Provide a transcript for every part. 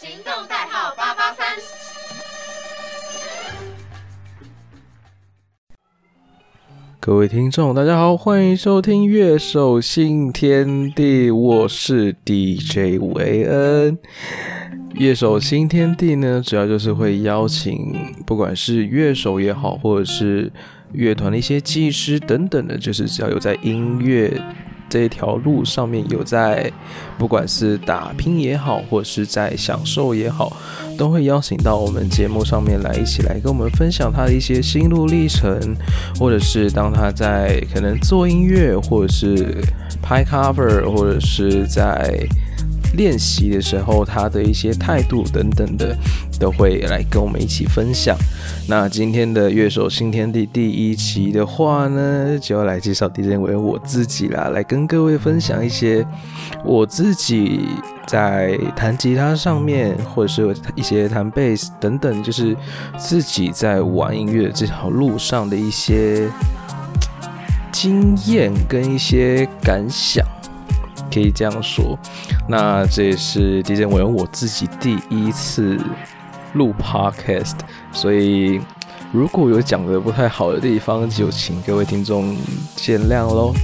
行动代号八八三。各位听众，大家好，欢迎收听《乐手新天地》，我是 DJ 维恩。乐手新天地呢，主要就是会邀请，不管是乐手也好，或者是乐团的一些技师等等的，就是只要有在音乐。这条路上面有在，不管是打拼也好，或者是在享受也好，都会邀请到我们节目上面来，一起来跟我们分享他的一些心路历程，或者是当他在可能做音乐，或者是拍 cover，或者是在。练习的时候，他的一些态度等等的，都会来跟我们一起分享。那今天的乐手新天地第一期的话呢，就要来介绍 DJ 为我自己啦，来跟各位分享一些我自己在弹吉他上面，或者是一些弹贝斯等等，就是自己在玩音乐这条路上的一些经验跟一些感想。可以这样说，那这也是狄仁文我自己第一次录 podcast，所以如果有讲的不太好的地方，就请各位听众见谅喽。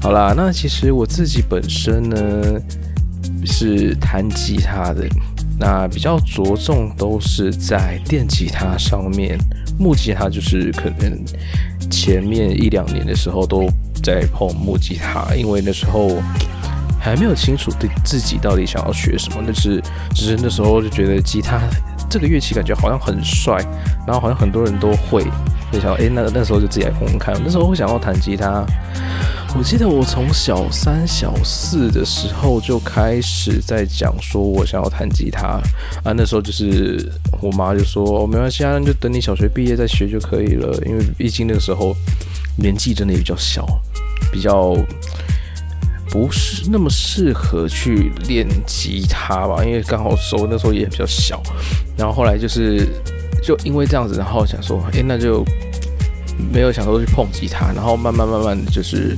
好啦，那其实我自己本身呢是弹吉他的，那比较着重都是在电吉他上面，木吉他就是可能前面一两年的时候都在碰木吉他，因为那时候。还没有清楚对自己到底想要学什么，那是只是那时候就觉得吉他这个乐器感觉好像很帅，然后好像很多人都会，就想哎，那那时候就自己来碰碰看。那时候会想要弹吉他，我记得我从小三小四的时候就开始在讲说我想要弹吉他啊。那时候就是我妈就说没关系啊，就等你小学毕业再学就可以了，因为毕竟那个时候年纪真的也比较小，比较。不是那么适合去练吉他吧，因为刚好手那时候也比较小，然后后来就是就因为这样子，然后想说，哎，那就没有想说去碰吉他，然后慢慢慢慢的就是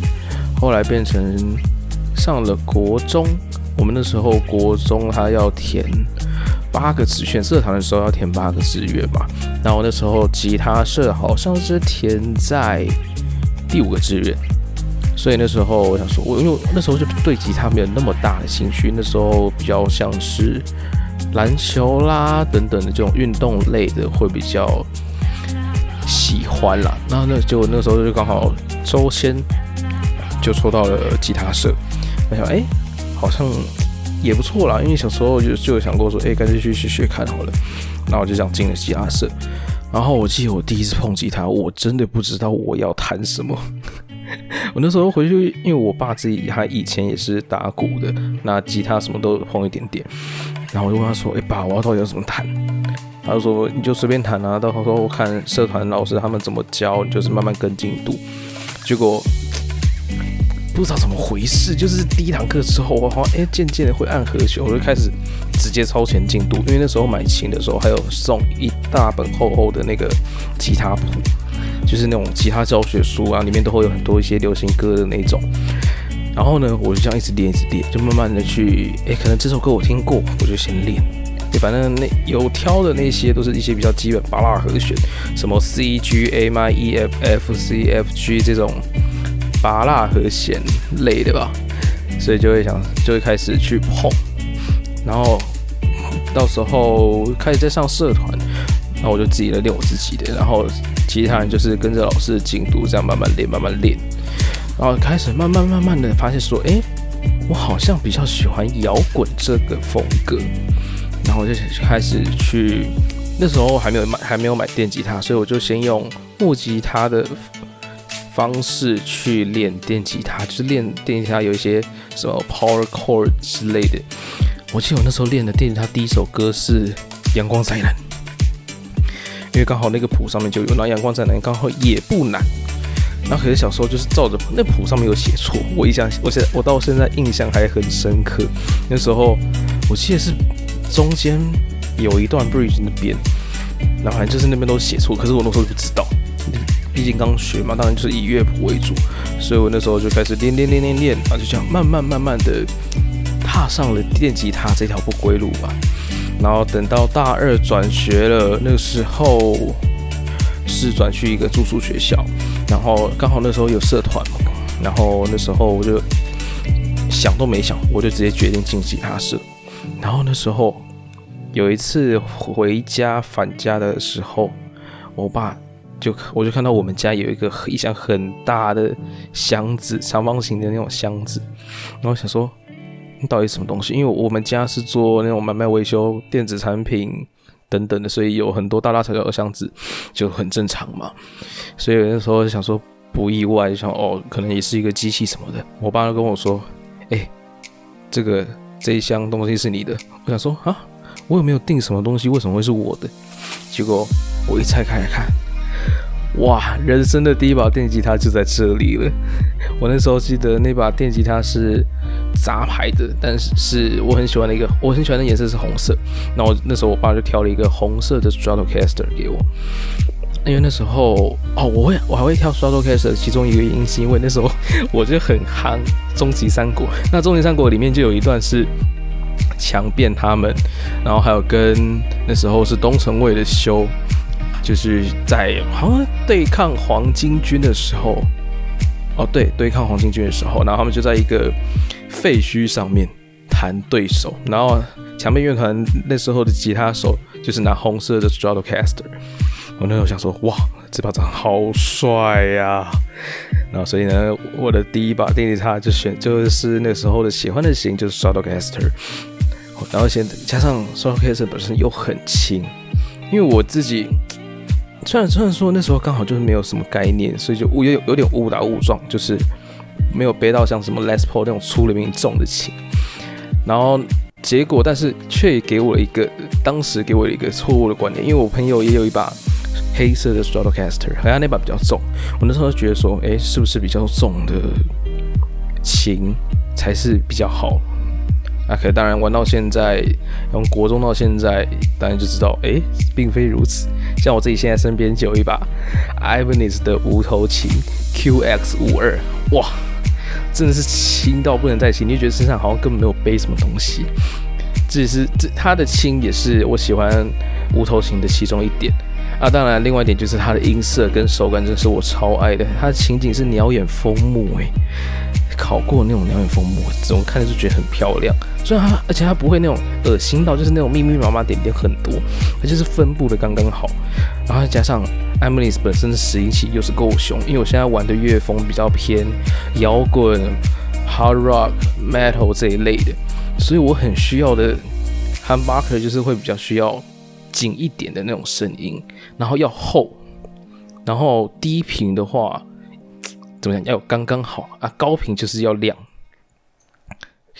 后来变成上了国中，我们那时候国中他要填八个志愿，社团的时候要填八个志愿吧，然后那时候吉他社好像是填在第五个志愿。所以那时候我想说，我因为那时候就对吉他没有那么大的兴趣，那时候比较像是篮球啦等等的这种运动类的会比较喜欢啦。那那就那时候就刚好周先就抽到了吉他社，我想哎好像也不错啦，因为小时候就就有想过说，哎干脆去学学看好了。那我就这样进了吉他社。然后我记得我第一次碰吉他，我真的不知道我要弹什么。我那时候回去，因为我爸自己他以前也是打鼓的，那吉他什么都碰一点点。然后我就问他说：“哎，爸，我要到底要怎么弹？”他就说：“你就随便弹啊，到时候我看社团老师他们怎么教，就是慢慢跟进度。”结果不知道怎么回事，就是第一堂课之后，我好像哎渐渐的会按和弦，我就开始直接超前进度。因为那时候买琴的时候还有送一大本厚厚的那个吉他谱。就是那种吉他教学书啊，里面都会有很多一些流行歌的那种。然后呢，我就这样一直练，一直练，就慢慢的去，哎，可能这首歌我听过，我就先练。对反正那有挑的那些都是一些比较基本巴拉和弦，什么 C G A M E F F C F G 这种巴拉和弦类的吧。所以就会想，就会开始去碰。然后到时候开始在上社团，那我就自己来练我自己的，然后。其他人就是跟着老师的进度，这样慢慢练，慢慢练，然后开始慢慢慢慢的发现说，哎，我好像比较喜欢摇滚这个风格，然后我就开始去，那时候还没有买，还没有买电吉他，所以我就先用木吉他的方式去练电吉他，就是练电吉他有一些什么 power chord 之类的。我记得我那时候练的电吉他第一首歌是《阳光灾难》。因为刚好那个谱上面就有，那阳光在哪刚好也不难。那可是小时候就是照着那谱上面有写错，我印象，我现在我到现在印象还很深刻。那时候我记得是中间有一段 bridge 那边，然后反正就是那边都写错，可是我那时候不知道，毕竟刚学嘛，当然就是以乐谱为主，所以我那时候就开始练练练练练，然后就这样慢慢慢慢的。踏上了电吉他这条不归路吧。然后等到大二转学了，那个时候是转去一个住宿学校，然后刚好那时候有社团嘛，然后那时候我就想都没想，我就直接决定进吉他社。然后那时候有一次回家返家的时候，我爸就我就看到我们家有一个一箱很大的箱子，长方形的那种箱子，然后想说。到底什么东西？因为我们家是做那种买卖维修电子产品等等的，所以有很多大大小小的箱子，就很正常嘛。所以那时候想说不意外，想哦，可能也是一个机器什么的。我爸就跟我说：“哎，这个这一箱东西是你的。”我想说啊，我有没有订什么东西？为什么会是我的？结果我一拆开来看，哇，人生的第一把电吉他就在这里了。我那时候记得那把电吉他是。杂牌的，但是是我很喜欢的一个，我很喜欢的颜色是红色。那我那时候我爸就挑了一个红色的 Stratocaster 给我，因为那时候哦，我会我还会挑 Stratocaster，其中一个原因是因为那时候我就很憨终极三国。那终极三国里面就有一段是强辩他们，然后还有跟那时候是东城卫的修，就是在好像对抗黄巾军的时候。哦，对，对抗黄巾军的时候，然后他们就在一个废墟上面谈对手，然后强面乐团那时候的吉他手就是拿红色的 Stratocaster，我那时候想说，哇，这把长好帅呀！然后所以呢，我的第一把电吉他就选就是那时候的喜欢的型就是 Stratocaster，然后先加上 Stratocaster 本身又很轻，因为我自己。虽然虽然说那时候刚好就是没有什么概念，所以就误有有点误打误撞，就是没有背到像什么 Les Paul 那种粗的命重的琴，然后结果但是却给我了一个当时给我一个错误的观念，因为我朋友也有一把黑色的 Stratocaster，好像那把比较重，我那时候就觉得说，哎，是不是比较重的琴才是比较好？那可当然玩到现在，从国中到现在，当然就知道，哎，并非如此。像我自己现在身边就有一把 Ibanez 的无头琴 QX 五二，哇，真的是轻到不能再轻，你就觉得身上好像根本没有背什么东西。只是这它的轻也是我喜欢无头型的其中一点啊。当然，另外一点就是它的音色跟手感，真是我超爱的。它的情景是鸟眼枫木，诶。考过那种鸟眼枫木，怎么看着就觉得很漂亮。虽然它，而且它不会那种恶心到，就是那种密密麻麻点点很多，而且是分布的刚刚好。然后再加上 a m e l i s 本身的拾音器又是够凶，因为我现在玩的乐风比较偏摇滚、hard rock、metal 这一类的，所以我很需要的 humbucker 就是会比较需要紧一点的那种声音，然后要厚，然后低频的话。怎么讲？要有刚刚好啊！高频就是要亮，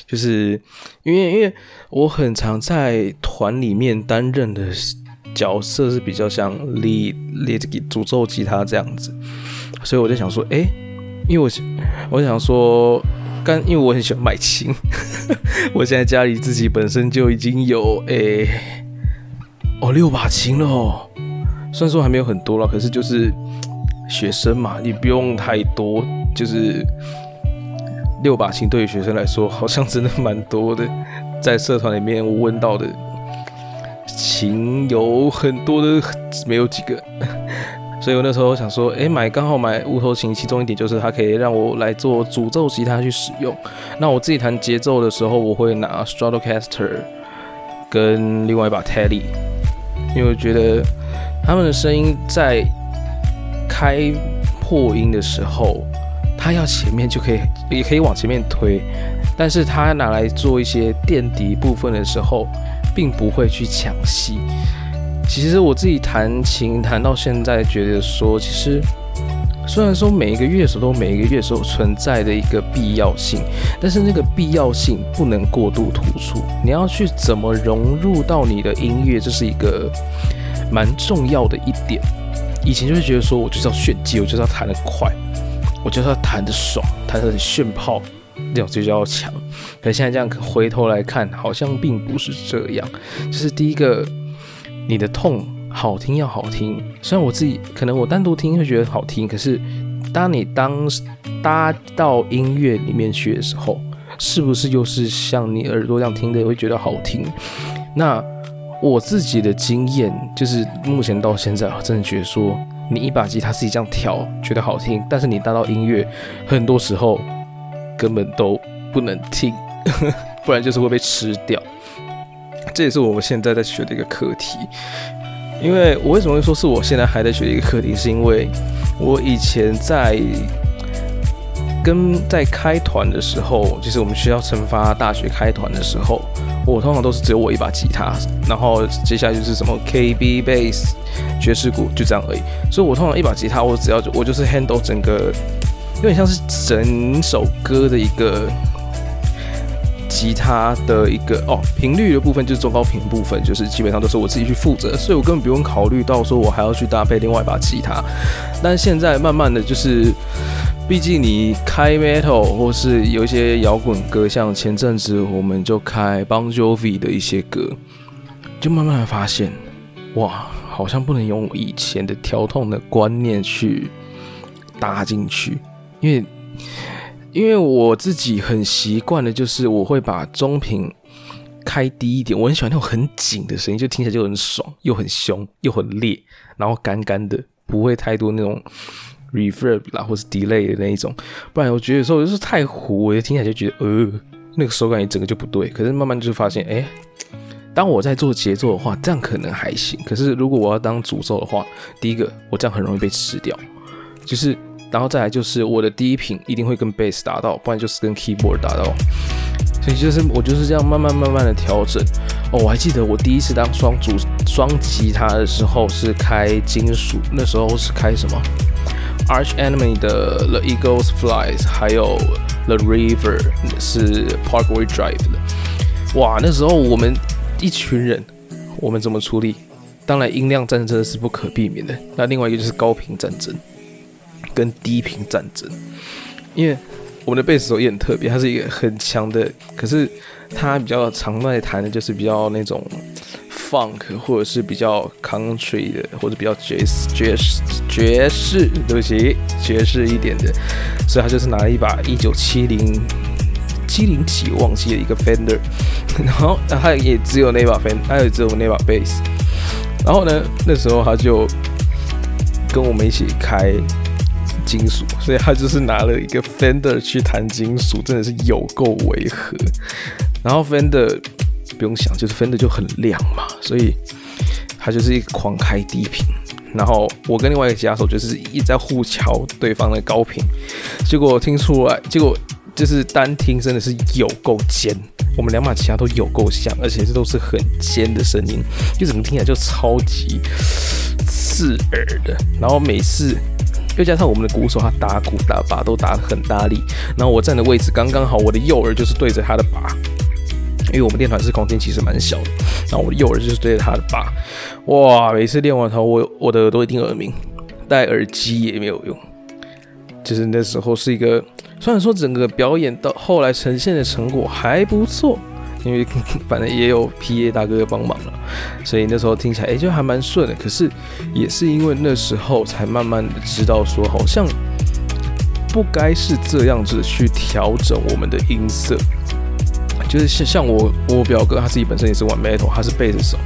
就是因为因为我很常在团里面担任的角色是比较像列列这个诅咒吉他这样子，所以我就想说，哎，因为我我想说，刚因为我很喜欢买琴，我现在家里自己本身就已经有哎哦六把琴了哦，虽然说还没有很多了，可是就是。学生嘛，你不用太多，就是六把琴对于学生来说，好像真的蛮多的。在社团里面，我问到的琴有很多的，没有几个。所以我那时候想说，哎，买刚好买无头琴，其中一点就是它可以让我来做诅咒吉他去使用。那我自己弹节奏的时候，我会拿 Stratocaster 跟另外一把 Telly，因为我觉得他们的声音在。开破音的时候，它要前面就可以，也可以往前面推，但是它拿来做一些垫底部分的时候，并不会去抢戏。其实我自己弹琴弹到现在，觉得说，其实虽然说每一个乐手都每一个乐手存在的一个必要性，但是那个必要性不能过度突出。你要去怎么融入到你的音乐，这是一个蛮重要的一点。以前就会觉得说，我就是要炫技，我就是要弹得快，我就是要弹得爽，弹得很炫炮，那种就叫强。可现在这样回头来看，好像并不是这样。就是第一个，你的痛好听要好听。虽然我自己可能我单独听会觉得好听，可是当你当搭到音乐里面去的时候，是不是又是像你耳朵这样听的会觉得好听？那我自己的经验就是，目前到现在，我真的觉得说，你一把吉他自己这样调，觉得好听，但是你搭到音乐，很多时候根本都不能听，不然就是会被吃掉。这也是我们现在在学的一个课题。因为我为什么会说是我现在还在学的一个课题，是因为我以前在跟在开团的时候，就是我们学校惩罚大学开团的时候。我通常都是只有我一把吉他，然后接下来就是什么 KB bass 爵士鼓就这样而已。所以我通常一把吉他，我只要我就是 handle 整个，有点像是整首歌的一个吉他的一个哦频率的部分，就是中高频部分，就是基本上都是我自己去负责，所以我根本不用考虑到说我还要去搭配另外一把吉他。但现在慢慢的就是。毕竟你开 metal 或是有一些摇滚歌，像前阵子我们就开 Bon Jovi 的一些歌，就慢慢的发现，哇，好像不能用以前的调痛的观念去搭进去，因为因为我自己很习惯的，就是我会把中频开低一点，我很喜欢那种很紧的声音，就听起来就很爽，又很凶，又很烈，然后干干的，不会太多那种。Reverb 啦，或是 delay 的那一种，不然我觉得有时候就是太糊，我就听起来就觉得呃，那个手感一整个就不对。可是慢慢就发现，哎，当我在做节奏的话，这样可能还行。可是如果我要当主奏的话，第一个我这样很容易被吃掉，就是，然后再来就是我的第一品一定会跟 bass 达到，不然就是跟 keyboard 达到。所以就是我就是这样慢慢慢慢的调整。哦，我还记得我第一次当双主双吉他的时候是开金属，那时候是开什么？Arch Enemy 的 The Eagles Flies，还有 The River 是 Parkway Drive 的。哇，那时候我们一群人，我们怎么处理？当然音量战争是不可避免的。那另外一个就是高频战争跟低频战争，因为我们的贝斯手也很特别，他是一个很强的，可是他比较常在弹的就是比较那种。Funk 或者是比较 country 的，或者比较爵士爵士爵士，对不起，爵士一点的，所以他就是拿了一把一九七零七零几忘记了一个 Fender，然后他也只有那把 Fender，他也只有那把 bass，然后呢，那时候他就跟我们一起开金属，所以他就是拿了一个 Fender 去弹金属，真的是有够违和，然后 Fender。不用想，就是分的就很亮嘛，所以他就是一个狂开低频，然后我跟另外一个吉他手就是一直在互敲对方的高频，结果听出来，结果就是单听真的是有够尖，我们两把吉他都有够像，而且这都是很尖的声音，就整个听起来就超级刺耳的，然后每次又加上我们的鼓手他打鼓打把都打得很大力，然后我站的位置刚刚好，我的右耳就是对着他的把。因为我们练团式空间其实蛮小的，然后我的右耳就是对着他的把，哇！每次练完头，我我的耳朵一定耳鸣，戴耳机也没有用。就是那时候是一个，虽然说整个表演到后来呈现的成果还不错，因为反正也有 PA 大哥帮忙了，所以那时候听起来哎就还蛮顺的。可是也是因为那时候才慢慢的知道说，好像不该是这样子去调整我们的音色。就是像像我我表哥他自己本身也是玩 metal，他是贝斯手，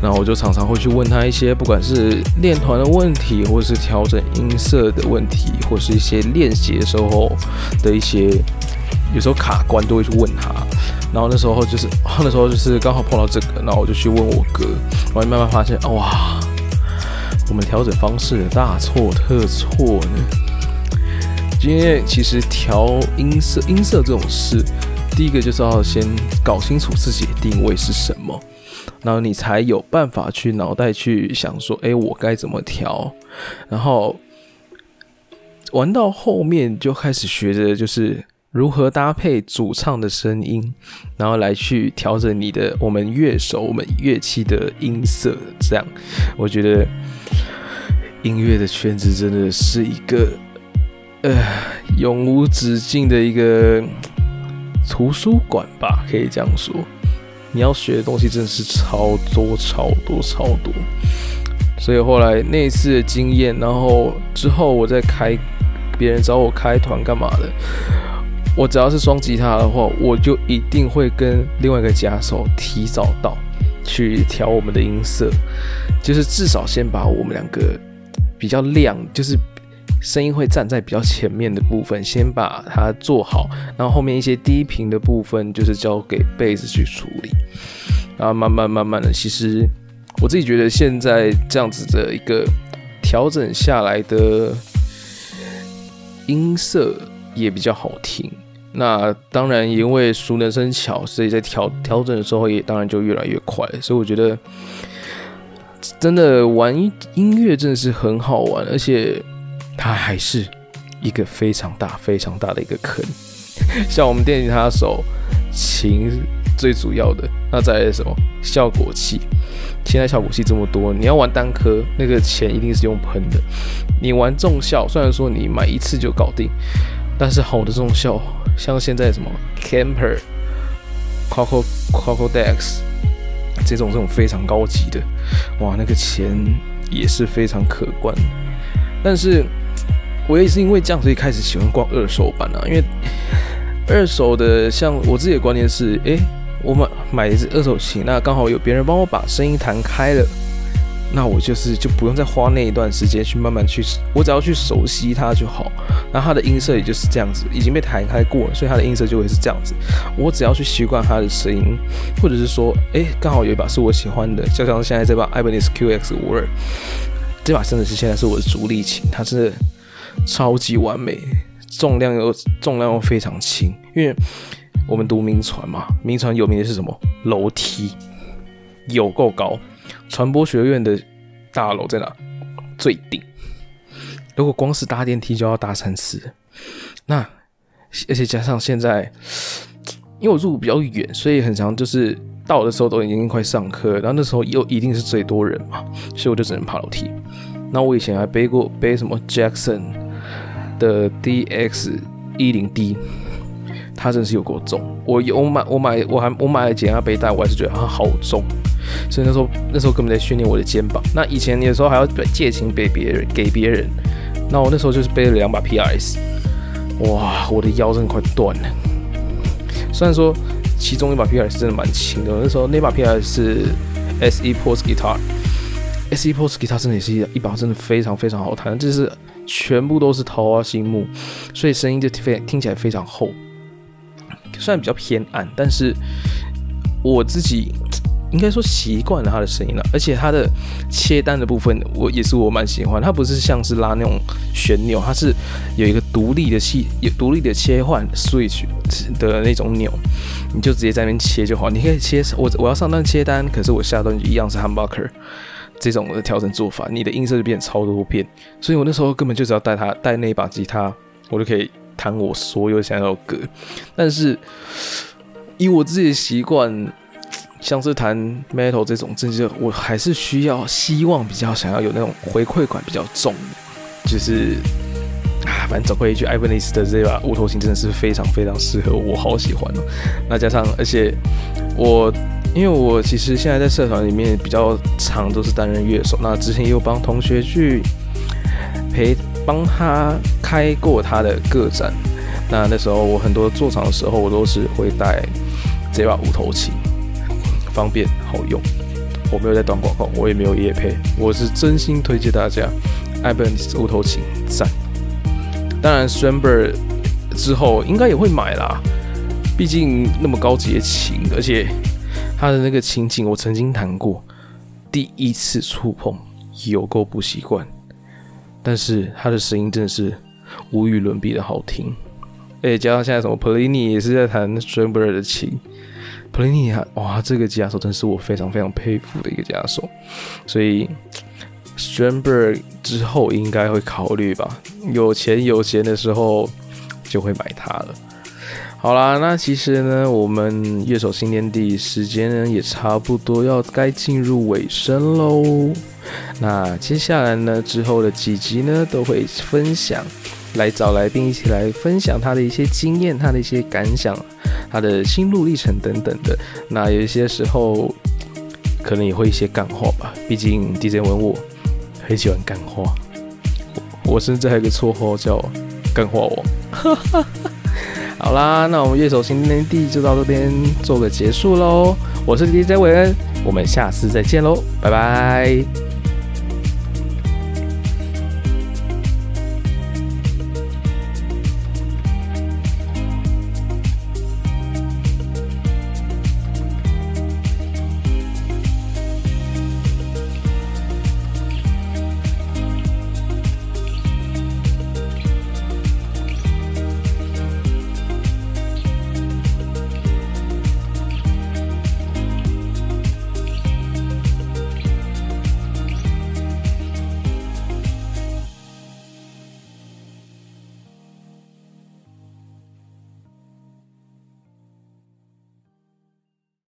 然后我就常常会去问他一些不管是练团的问题，或者是调整音色的问题，或是一些练习的时候的一些有时候卡关都会去问他。然后那时候就是那时候就是刚好碰到这个，然后我就去问我哥，然后慢慢发现哇，我们调整方式大错特错呢。因为其实调音色音色这种事。第一个就是要先搞清楚自己的定位是什么，然后你才有办法去脑袋去想说，哎，我该怎么调？然后玩到后面就开始学着就是如何搭配主唱的声音，然后来去调整你的我们乐手、我们乐器的音色。这样，我觉得音乐的圈子真的是一个呃永无止境的一个。图书馆吧，可以这样说。你要学的东西真的是超多、超多、超多。所以后来那次的经验，然后之后我再开别人找我开团干嘛的，我只要是双吉他的话，我就一定会跟另外一个吉他手提早到去调我们的音色，就是至少先把我们两个比较亮，就是声音会站在比较前面的部分，先把它做好，然后后面一些低频的部分就是交给贝斯去处理，然后慢慢慢慢的，其实我自己觉得现在这样子的一个调整下来的音色也比较好听。那当然，因为熟能生巧，所以在调调整的时候也当然就越来越快。所以我觉得，真的玩音乐真的是很好玩，而且它还是一个非常大、非常大的一个坑。像我们电吉他手，琴最主要的，那再来什么效果器？现在效果器这么多，你要玩单颗，那个钱一定是用喷的。你玩重效，虽然说你买一次就搞定，但是好的重效。像现在什么 Camper、Coco、Coco Dex 这种这种非常高级的，哇，那个钱也是非常可观。但是我也是因为这样，所以开始喜欢逛二手版啊。因为二手的，像我自己的观念是，诶，我买买一支二手琴，那刚好有别人帮我把声音弹开了。那我就是就不用再花那一段时间去慢慢去，我只要去熟悉它就好。那它的音色也就是这样子，已经被弹开过了，所以它的音色就会是这样子。我只要去习惯它的声音，或者是说，哎，刚好有一把是我喜欢的，就像现在这把 Ibanez QX 五二，这把真的是现在是我的主力琴，它是超级完美，重量又重量又非常轻，因为我们读名船嘛，名船有名的是什么？楼梯有够高。传播学院的大楼在哪？最顶。如果光是搭电梯就要搭三次，那而且加上现在，因为我住比较远，所以很长就是到的时候都已经快上课，然后那时候又一定是最多人嘛，所以我就只能爬楼梯。那我以前还背过背什么 Jackson 的 DX 一零 D，它真是有够重。我有我买我买我还我买了减压背带，我还是觉得它好重。所以那时候，那时候根本在训练我的肩膀。那以前有时候还要借琴给别人，给别人。那我那时候就是背了两把 PRS，哇，我的腰真的快断了。虽然说其中一把 PRS 真的蛮轻的，那时候那把 PRS 是 SE Pos Guitar，SE Pos Guitar 真的也是一把真的非常非常好弹，就是全部都是桃花心木，所以声音就非听起来非常厚。虽然比较偏暗，但是我自己。应该说习惯了他的声音了，而且他的切单的部分，我也是我蛮喜欢。它不是像是拉那种旋钮，它是有一个独立的系，有独立的切换 switch 的那种钮，你就直接在那边切就好。你可以切我我要上段切单，可是我下段就一样是 humbucker 这种的调整做法，你的音色就变超多变。所以我那时候根本就只要带它带那一把吉他，我就可以弹我所有想要的歌。但是以我自己的习惯。像是弹 metal 这种，真是我还是需要希望比较想要有那种回馈感比较重，就是啊，反正总归一句，艾 b 尼斯的这把乌头琴真的是非常非常适合我，好喜欢哦。那加上，而且我因为我其实现在在社团里面比较常都是担任乐手，那之前也有帮同学去陪帮他开过他的个展，那那时候我很多做场的时候，我都是会带这把乌头琴。方便好用，我没有在短广告，我也没有夜配，我是真心推荐大家。Ibanez 乌头琴赞，当然 s t r a m b e r 之后应该也会买啦，毕竟那么高级的琴，而且它的那个琴颈我曾经弹过，第一次触碰有够不习惯，但是它的声音真的是无与伦比的好听，而且加上现在什么 Polini 也是在弹 s t r a m b e r 的琴。普林尼亚，哇，这个吉他手真是我非常非常佩服的一个吉他手，所以 Strandberg 之后应该会考虑吧，有钱有闲的时候就会买它了。好啦，那其实呢，我们乐手新天地时间呢也差不多要该进入尾声喽。那接下来呢，之后的几集呢都会分享。来找来宾一起来分享他的一些经验，他的一些感想，他的心路历程等等的。那有一些时候可能也会一些干货吧，毕竟 DJ 文我很喜欢干话。我甚至还有个绰号叫干话王。好啦，那我们乐手新天地就到这边做个结束喽。我是 DJ 韦恩，我们下次再见喽，拜拜。